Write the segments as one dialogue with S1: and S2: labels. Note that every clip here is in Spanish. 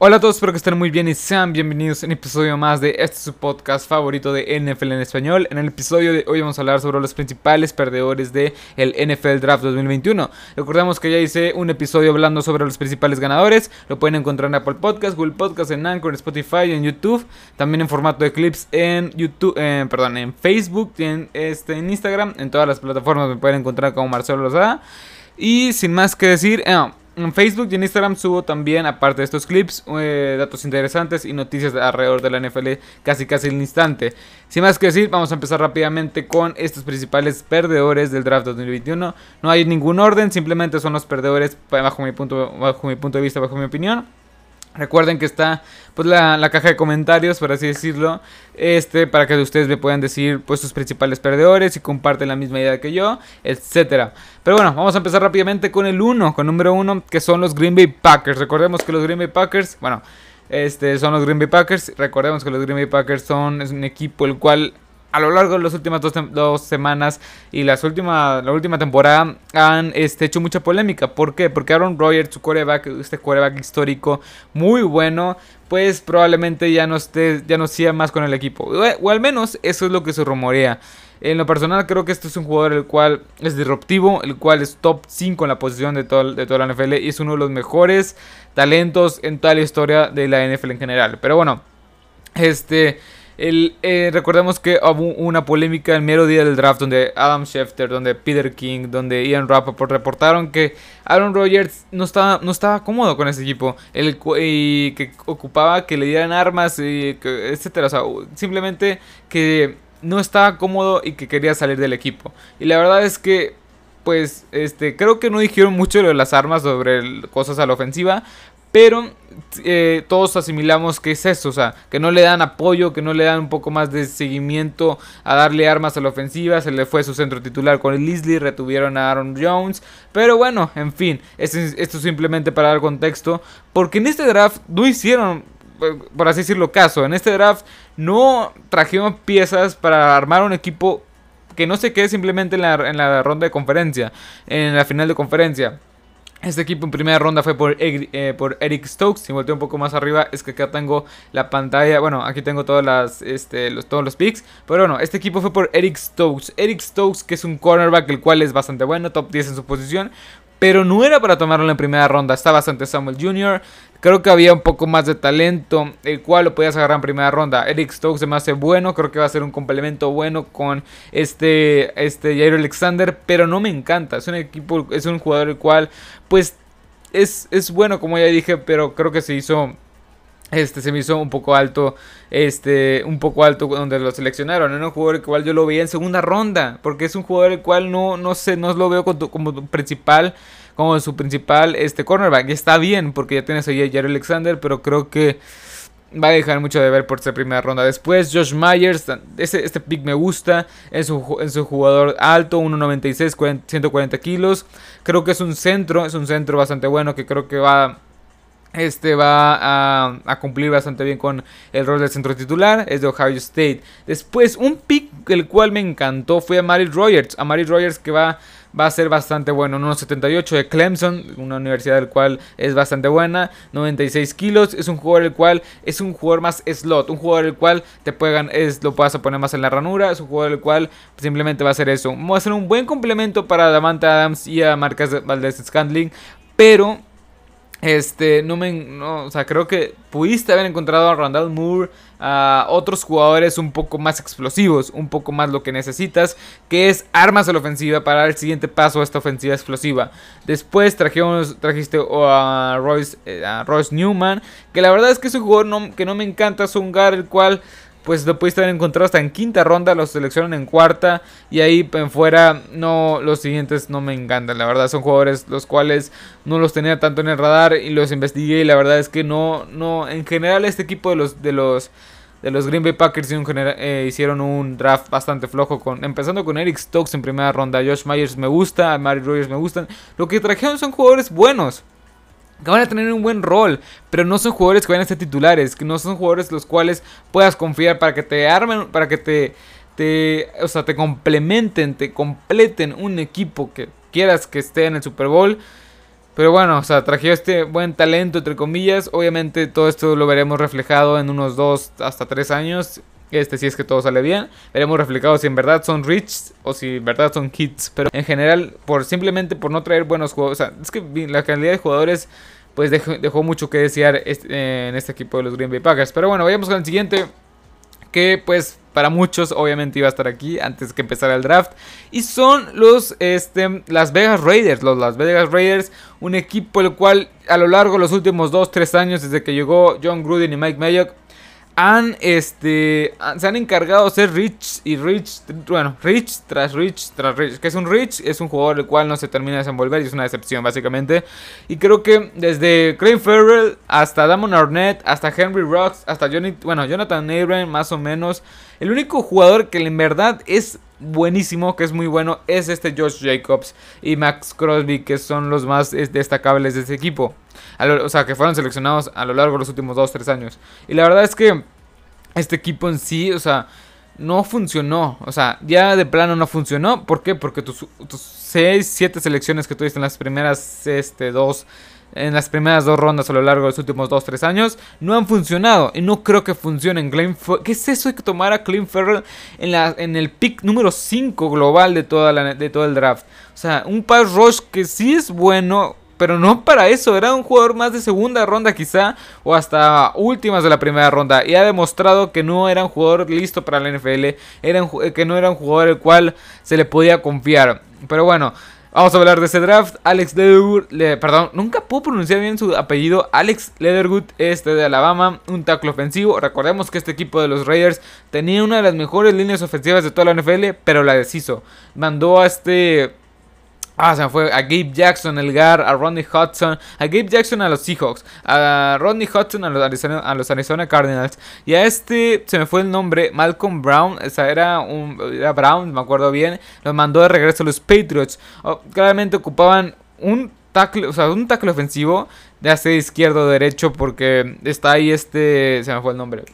S1: Hola a todos, espero que estén muy bien y sean bienvenidos a un episodio más de este su podcast favorito de NFL en español. En el episodio de hoy vamos a hablar sobre los principales perdedores del el NFL Draft 2021. Recordemos que ya hice un episodio hablando sobre los principales ganadores. Lo pueden encontrar en Apple Podcast, Google Podcast, en Anchor, en Spotify en YouTube. También en formato de clips en YouTube, eh, perdón, en Facebook, en, este, en Instagram, en todas las plataformas me pueden encontrar como Marcelo Lozada. Y sin más que decir, eh, en Facebook y en Instagram subo también, aparte de estos clips, eh, datos interesantes y noticias alrededor de la NFL casi casi al instante. Sin más que decir, vamos a empezar rápidamente con estos principales perdedores del draft 2021. No hay ningún orden, simplemente son los perdedores bajo mi punto, bajo mi punto de vista, bajo mi opinión. Recuerden que está pues la, caja de comentarios, por así decirlo, este para que ustedes me puedan decir pues sus principales perdedores y comparten la misma idea que yo, etcétera. Pero bueno, vamos a empezar rápidamente con el 1, con número 1, que son los Green Bay Packers. Recordemos que los Green Bay Packers, bueno, este son los Green Bay Packers. Recordemos que los Green Bay Packers son es un equipo el cual a lo largo de las últimas dos, semanas y las última, la última temporada han este, hecho mucha polémica. ¿Por qué? Porque Aaron Rodgers, su quarterback, este quarterback histórico, muy bueno, pues probablemente ya no esté, ya no siga más con el equipo. O, al menos eso es lo que se rumorea. En lo personal creo que este es un jugador el cual es disruptivo, el cual es top 5 en la posición de, todo, de toda la NFL y es uno de los mejores talentos en toda la historia de la NFL en general. Pero bueno, este... Eh, recordemos que hubo una polémica el mero día del draft donde Adam Schefter, donde Peter King, donde Ian Rappaport reportaron que Aaron Rodgers no estaba, no estaba cómodo con ese equipo el, y que ocupaba que le dieran armas, y etcétera. O sea, simplemente que no estaba cómodo y que quería salir del equipo. Y la verdad es que pues este creo que no dijeron mucho de las armas sobre cosas a la ofensiva, pero eh, todos asimilamos que es eso, o sea, que no le dan apoyo, que no le dan un poco más de seguimiento a darle armas a la ofensiva. Se le fue su centro titular con el Leslie, retuvieron a Aaron Jones. Pero bueno, en fin, esto, simplemente para dar contexto. Porque en este draft no hicieron, por así decirlo, caso. En este draft no trajeron piezas para armar un equipo que no se quede simplemente en la, en la ronda de conferencia, en la final de conferencia. Este equipo en primera ronda fue por, eh, por Eric Stokes. Si volteo un poco más arriba, es que acá tengo la pantalla. Bueno, aquí tengo este, los, todos los picks. Pero bueno, este equipo fue por Eric Stokes. Eric Stokes, que es un cornerback, el cual es bastante bueno, top 10 en su posición. Pero no era para tomarlo en primera ronda. Está bastante Samuel Jr. Creo que había un poco más de talento, el cual lo podías agarrar en primera ronda. Eric Stokes se me hace bueno, creo que va a ser un complemento bueno con este, este Jair Alexander, pero no me encanta. Es un equipo, es un jugador el cual, pues, es, es bueno, como ya dije, pero creo que se hizo este se me hizo un poco alto, este, un poco alto donde lo seleccionaron. Era un jugador el cual yo lo veía en segunda ronda, porque es un jugador el cual no, no sé, no lo veo como, como principal como su principal este cornerback. Está bien porque ya tienes ahí a Jerry Alexander, pero creo que va a dejar mucho de ver por ser primera ronda. Después, Josh Myers, este, este pick me gusta. Es un, jugador alto, 1.96, 140 kilos. Creo que es un centro, es un centro bastante bueno que creo que va este va a, a, cumplir bastante bien con el rol del centro titular. Es de Ohio State. Después, un pick el cual me encantó fue a Mary Rogers. A Mary Rogers que va va a ser bastante bueno. 1.78 de Clemson, una universidad del cual es bastante buena. 96 kilos, es un jugador el cual es un jugador más slot, un jugador el cual te puedan, es, lo puedas poner más en la ranura, es un jugador el cual simplemente va a ser eso. Va a ser un buen complemento para Davante Adams y a Marcas Valdez Scandling, pero este, no me. O sea, creo que pudiste haber encontrado a Randall Moore, a otros jugadores un poco más explosivos, un poco más lo que necesitas, que es armas a la ofensiva para dar el siguiente paso a esta ofensiva explosiva. Después trajimos, trajiste a Royce, eh, a Royce Newman, que la verdad es que es un jugador que no me encanta, es un guard el cual pues lo pudiste haber encontrado hasta en quinta ronda, los seleccionan en cuarta y ahí en fuera no los siguientes no me encantan, la verdad son jugadores los cuales no los tenía tanto en el radar y los investigué y la verdad es que no no en general este equipo de los de los de los Green Bay Packers eh, hicieron un draft bastante flojo con empezando con Eric Stokes en primera ronda, Josh Myers me gusta, Mary Rogers me gustan, lo que trajeron son jugadores buenos que van a tener un buen rol, pero no son jugadores que van a ser titulares, que no son jugadores los cuales puedas confiar para que te armen, para que te, o sea, te complementen, te completen un equipo que quieras que esté en el Super Bowl. Pero bueno, o sea, trajeron este buen talento, entre comillas. Obviamente todo esto lo veremos reflejado en unos 2 hasta 3 años. Este, si es que todo sale bien, veremos reflejado si en verdad son rich o si en verdad son kids. Pero en general, por simplemente por no traer buenos jugadores, o sea, es que la calidad de jugadores pues dejó, mucho que desear en este equipo de los Green Bay Packers. Pero bueno, vayamos con el siguiente, que pues para muchos obviamente iba a estar aquí antes que empezara el draft. Y son los este, Las Vegas Raiders. Los Las Vegas Raiders, un equipo el cual a lo largo de los últimos 2-3 años, desde que llegó John Gruden y Mike Mayock, han, este, se han encargado de ser Rich y Rich, bueno, Rich tras Rich tras Rich. Que es un Rich, es un jugador el cual no se termina de desenvolver y es una decepción básicamente. Y creo que desde Craig Farrell hasta Damon Arnett, hasta Henry Rocks, hasta Johnny, bueno, Jonathan Abram más o menos. El único jugador que en verdad es buenísimo, que es muy bueno, es este Josh Jacobs y Max Crosby, que son los más destacables de ese equipo. o sea, que fueron seleccionados a lo largo de los últimos 2-3 años. Y la verdad es que este equipo en sí, o sea, no funcionó. O sea, ya de plano no funcionó. ¿Por qué? Porque tus, 6, 7 selecciones que tuviste en las primeras este, dos en las primeras dos rondas a lo largo de los últimos 2-3 años no han funcionado y no creo que funcionen. ¿Qué es eso de que tomar a Clint Ferrell en, la, en el pick número 5 global de, todo el draft? O sea, un pass rush que sí es bueno, pero no para eso. Era un jugador más de segunda ronda quizá o hasta últimas de la primera ronda. Y ha demostrado que no era un jugador listo para la NFL, era que no era un jugador el cual se le podía confiar. Pero bueno. Vamos a hablar de ese draft. Alex Leatherwood, perdón, nunca puedo pronunciar bien su apellido. Alex Leatherwood, este de Alabama, un tackle ofensivo. Recordemos que este equipo de los Raiders tenía una de las mejores líneas ofensivas de toda la NFL, pero la deshizo. Mandó a este Ah, se me fue a Gabe Jackson, el GAR, a Rodney Hudson, a Gabe Jackson a los Seahawks, a Rodney Hudson a los, Arizona, a los Arizona Cardinals. Y a este se me fue el nombre, Malcolm Brown, o sea, era, un, era Brown, me acuerdo bien. Los mandó de regreso a los Patriots. Oh, claramente ocupaban un tackle, o sea, un tackle ofensivo, ya sea izquierdo o derecho, porque está ahí este, se me fue el nombre.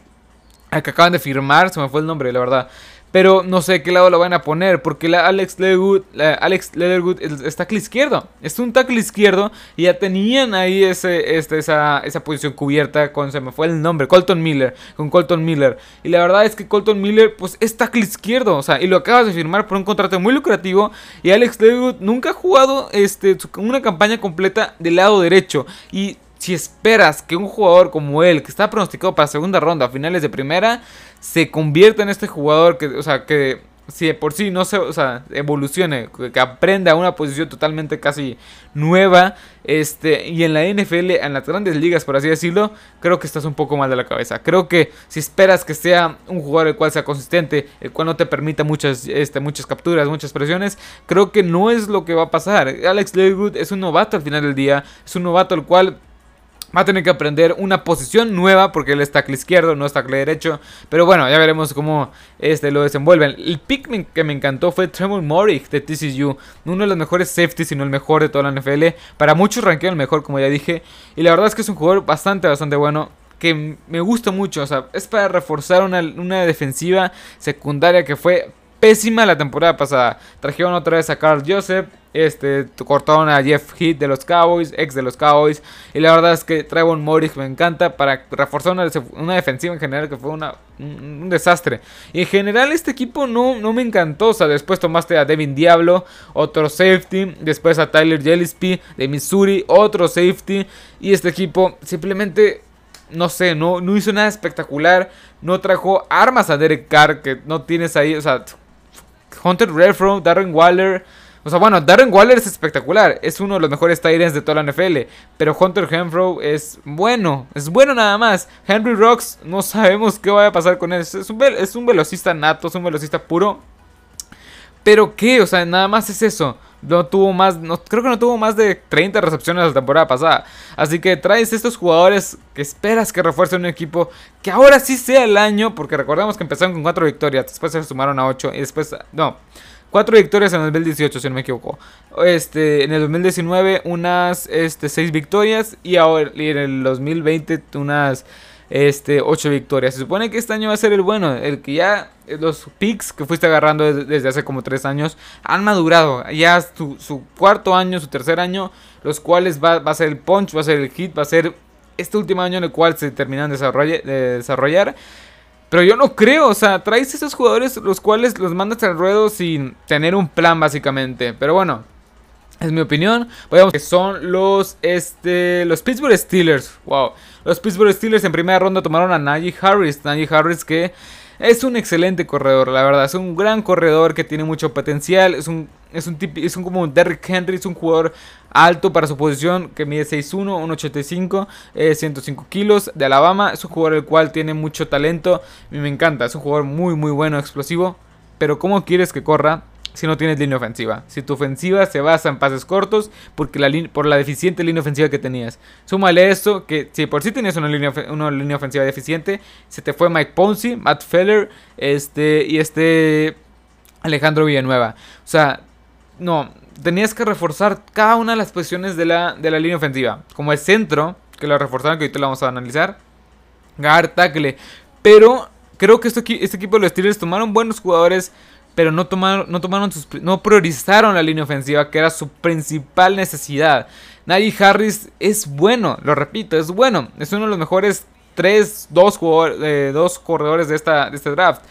S1: El que acaban de firmar, se me fue el nombre, la verdad. Pero no sé qué lado lo van a poner. Porque la Alex Leatherwood, Alex Leatherwood es, tackle izquierdo. Es un tackle izquierdo. Y ya tenían ahí ese, este, esa, esa posición cubierta con, se me fue el nombre, Colton Miller. Con Colton Miller. Y la verdad es que Colton Miller, pues es tackle izquierdo. O sea, y lo acabas de firmar por un contrato muy lucrativo. Y Alex Leatherwood nunca ha jugado este, una campaña completa del lado derecho. Y si esperas que un jugador como él, que está pronosticado para segunda ronda, finales de primera, se convierta en este jugador que, o sea, que si de por sí no se, o sea, evolucione, que aprenda una posición totalmente casi nueva, este, y en la NFL, en las grandes ligas, por así decirlo, creo que estás un poco mal de la cabeza. Creo que si esperas que sea un jugador el cual sea consistente, el cual no te permita muchas, este, muchas capturas, muchas presiones, creo que no es lo que va a pasar. Alex Leatherwood es un novato al final del día, es un novato el cual Va a tener que aprender una posición nueva porque él es tackle izquierdo, no es tackle derecho. Pero bueno, ya veremos cómo este lo desenvuelven. El pick que me encantó fue Tremor Morrick de TCU. Uno de los mejores safeties, si no el mejor de toda la NFL. Para muchos ranqueo el mejor, como ya dije. Y la verdad es que es un jugador bastante, bastante bueno que me gusta mucho. O sea, es para reforzar una, una, defensiva secundaria que fue pésima la temporada pasada. Trajeron otra vez a Carl Joseph. Este, cortaron a Jeff Heath de los Cowboys, ex de los Cowboys. Y la verdad es que Trevon Morris me encanta para reforzar una, defensiva en general que fue una, un, desastre. Y en general este equipo no, no me encantó. O sea, después tomaste a Devin Diablo, otro safety. Después a Tyler Gillespie de Missouri, otro safety. Y este equipo simplemente no sé, no, no hizo nada espectacular. No trajo armas a Derek Carr que no tienes ahí. O sea, Hunter Renfro, Darren Waller. O sea, bueno, Darren Waller es espectacular. Es uno de los mejores tight de toda la NFL. Pero Hunter Renfro es bueno. Es bueno nada más. Henry Rocks, no sabemos qué va a pasar con él. Es un, es un velocista nato, es un velocista puro. Pero qué, o sea, nada más es eso. No tuvo más, no, creo que no tuvo más de 30 recepciones la temporada pasada. Así que traes estos jugadores que esperas que refuercen un equipo que ahora sí sea el año, porque recordemos que empezaron con 4 victorias, después se sumaron a 8 y después, no, cuatro victorias en el 2018, si no me equivoco. Este, en el 2019 unas este, seis victorias y ahora en el 2020 unas este, 8 victorias. Se supone que este año va a ser el bueno, el que ya los picks que fuiste agarrando desde, hace como 3 años han madurado. Ya su, su, cuarto año, su tercer año, los cuales va, va, a ser el punch, va a ser el hit, va a ser este último año en el cual se terminan de desarrollar. Pero yo no creo, o sea, traes esos jugadores los cuales los mandas al ruedo sin tener un plan básicamente. Pero bueno, es mi opinión. Vayamos que son los este los Pittsburgh Steelers. Wow. Los Pittsburgh Steelers en primera ronda tomaron a Najee Harris. Najee Harris que es un excelente corredor, la verdad. Es un gran corredor que tiene mucho potencial. Es un, es un, es un como un Derrick Henry. Es un jugador alto para su posición que mide 6'1, 1'85, eh, 105 kilos de Alabama. Es un jugador el cual tiene mucho talento. Y me encanta. Es un jugador muy, muy bueno, explosivo. Pero ¿cómo quieres que corra? Si no tienes línea ofensiva. Si tu ofensiva se basa en pases cortos porque la por la deficiente línea ofensiva que tenías. Súmale esto, que si por sí tenías una línea, una línea ofensiva deficiente, se te fue Mike Ponzi, Matt Feller este, y este Alejandro Villanueva. O sea, no, tenías que reforzar cada una de las posiciones de la, de la línea ofensiva. Como el centro, que lo reforzaron, que ahorita lo vamos a analizar. Guard, tackle. Pero creo que este, este equipo de los Steelers tomaron buenos jugadores pero no tomaron, no tomaron no priorizaron la línea ofensiva, que era su principal necesidad. Najee Harris es bueno, lo repito, es bueno. Es uno de los mejores 3, 2, eh, dos corredores de, esta, de este draft.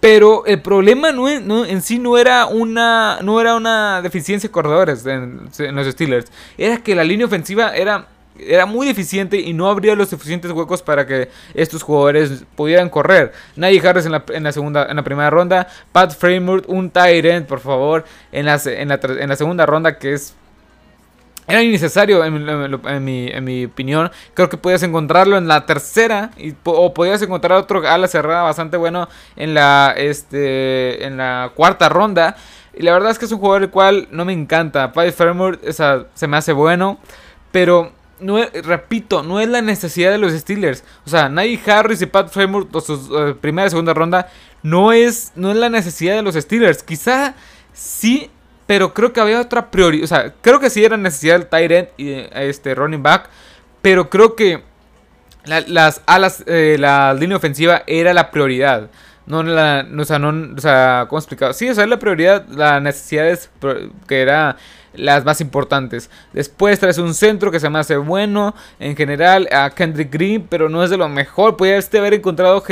S1: Pero el problema no, en sí no era una no era una deficiencia de corredores en, los Steelers. Era que la línea ofensiva era era muy deficiente y no habría los suficientes huecos para que estos jugadores pudieran correr. Nadie Harris en la, segunda, en la primera ronda, Pat Framework, un tight por favor, en la, en la, segunda ronda que es era innecesario en, mi, en, mi, opinión. Creo que podías encontrarlo en la tercera. O podías encontrar otro ala cerrada bastante bueno en la, este, en la cuarta ronda. Y la verdad es que es un jugador el cual no me encanta. Pat Framework se me hace bueno. Pero no repito, no es la necesidad de los Steelers. O sea, Najee Harris y Pat Fremur, su eh, primera y segunda ronda, no es, no es la necesidad de los Steelers. Quizá sí, pero creo que había otra prioridad. O sea, creo que sí era necesidad del tight y este running back. Pero creo que las alas, eh, la línea ofensiva era la prioridad. No, la, o sea, no, o sea, ¿cómo explicar? Sí, o sea, la prioridad, la necesidad es que era las más importantes. Después traes un centro que se me hace bueno en general a Kendrick Green, pero no es de lo mejor. Podría este haber encontrado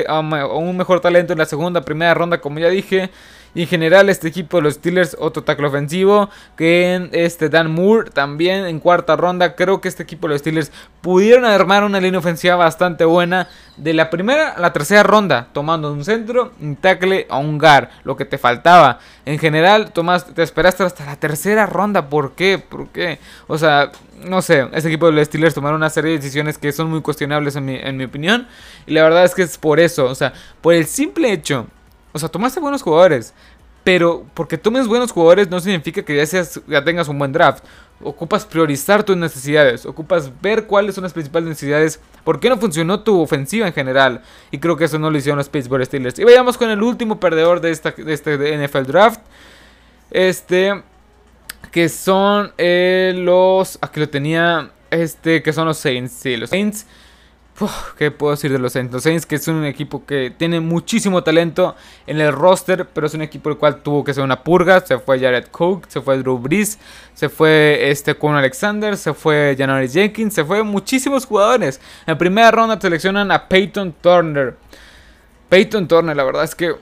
S1: un mejor talento en la segunda, primera ronda, como ya dije. Y en general este equipo de los Steelers, otro tackle ofensivo. Que este Dan Moore también en cuarta ronda. Creo que este equipo de los Steelers pudieron armar una línea ofensiva bastante buena. De la primera a la tercera ronda. Tomando un centro, un tackle a un guard. Lo que te faltaba. En general, Tomás, te esperaste hasta la tercera ronda. ¿Por qué? ¿Por qué? O sea, no sé. Este equipo de los Steelers tomaron una serie de decisiones que son muy cuestionables en mi, en mi opinión. Y la verdad es que es por eso. O sea, por el simple hecho o sea, tomaste buenos jugadores. Pero porque tomes buenos jugadores no significa que ya, seas, ya tengas un buen draft. Ocupas priorizar tus necesidades. Ocupas ver cuáles son las principales necesidades. ¿Por qué no funcionó tu ofensiva en general? Y creo que eso no lo hicieron los Pittsburgh Steelers. Y vayamos con el último perdedor de, esta, de este NFL draft. Este. Que son eh, los. Aquí lo tenía. Este. Que son los Saints. Sí, los Saints ¿Qué puedo decir de los Saints? Saints que es un equipo que tiene muchísimo talento en el roster, pero es un equipo el cual tuvo que ser una purga. Se fue Jared Cook, se fue Drew Brees, se fue este Con Alexander, se fue January Jenkins, se fue muchísimos jugadores. En primera ronda seleccionan a Peyton Turner. Peyton Turner, la verdad es que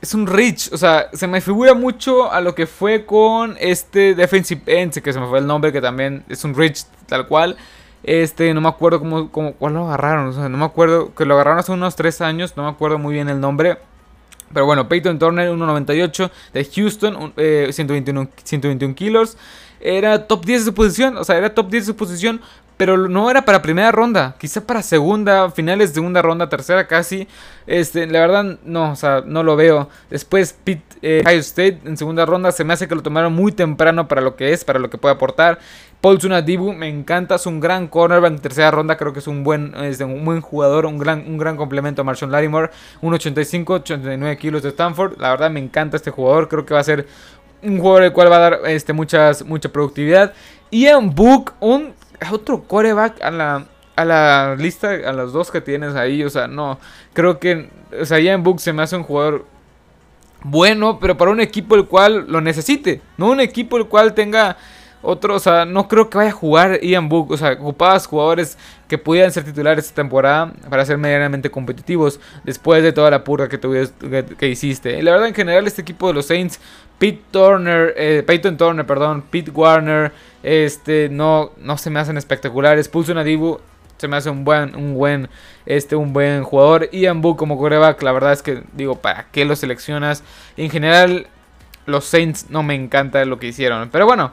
S1: es un rich, o sea, se me figura mucho a lo que fue con este defensive end, que se me fue el nombre, que también es un rich tal cual. Este, no me acuerdo cómo, cómo cuál lo agarraron. O sea, no me acuerdo. Que lo agarraron hace unos 3 años. No me acuerdo muy bien el nombre. Pero bueno, Peyton Turner, 1.98 de Houston, 121, 121 eh, kilos. Era top 10 de su posición. O sea, era top 10 de su posición. Pero no era para primera ronda. Quizá para segunda, finales de segunda ronda, tercera casi. Este, la verdad, no, o sea, no lo veo. Después, Pitt eh, State en segunda ronda. Se me hace que lo tomaron muy temprano para lo que es, para lo que puede aportar. Paul Dibu me encanta, es un gran cornerback en tercera ronda, creo que es un buen, es un buen jugador, un gran, un gran complemento a Marshall Larimore, 1.85, 89 kilos de Stanford, la verdad me encanta este jugador, creo que va a ser un jugador el cual va a dar este, muchas, mucha productividad. Ian Book, un otro coreback a la, a la lista, a los dos que tienes ahí. O sea, no, creo que, o sea, Ian Book se me hace un jugador bueno, pero para un equipo el cual lo necesite. No un equipo el cual tenga otro, o sea, no creo que vaya a jugar Ian Book. O sea, ocupabas jugadores que pudieran ser titulares esta temporada para ser medianamente competitivos después de toda la purga que, tuviste, que, hiciste. Y la verdad, en general, este equipo de los Saints, Pete Turner, eh, Peyton Turner, perdón, Pete Warner, este, no, no se me hacen espectaculares. Pulso Nadibu se me hace un buen, un buen, este, un buen jugador. Ian Book como coreback, la verdad es que digo, ¿para qué lo seleccionas? En general, los Saints no me encanta lo que hicieron. Pero bueno,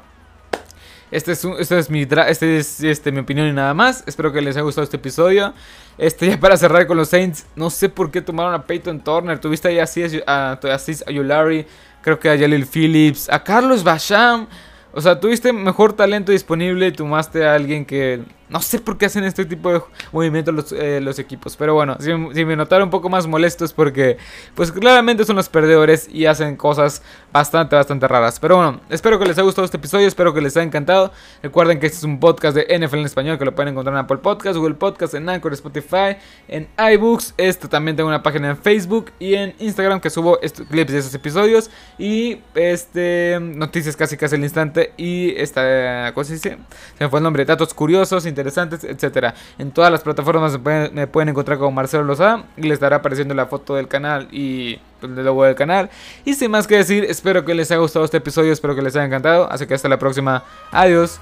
S1: este es, este es, mi, este es este, mi opinión y nada más. Espero que les haya gustado este episodio. Este, ya para cerrar con los Saints, no sé por qué tomaron a Peyton Turner. Tuviste ahí a Aziz Ayulari, creo que a Jalil Phillips, a Carlos Basham. O sea, tuviste mejor talento disponible y tomaste a alguien que no sé por qué hacen este tipo de movimientos los, eh, los equipos. Pero bueno, si, me notaron un poco más molestos porque pues claramente son los perdedores y hacen cosas bastante, bastante raras. Pero bueno, espero que les haya gustado este episodio, espero que les haya encantado. Recuerden que este es un podcast de NFL en español que lo pueden encontrar en Apple Podcast, Google Podcast, en Anchor, Spotify, en iBooks. Esto también tengo una página en Facebook y en Instagram que subo clips de esos episodios y este noticias casi casi al instante y esta cosa se me fue el nombre, datos curiosos, etcétera. En todas las plataformas me pueden, encontrar como Marcelo Loza y les estará apareciendo la foto del canal y el logo del canal. Y sin más que decir, espero que les haya gustado este episodio, espero que les haya encantado. Así que hasta la próxima. Adiós.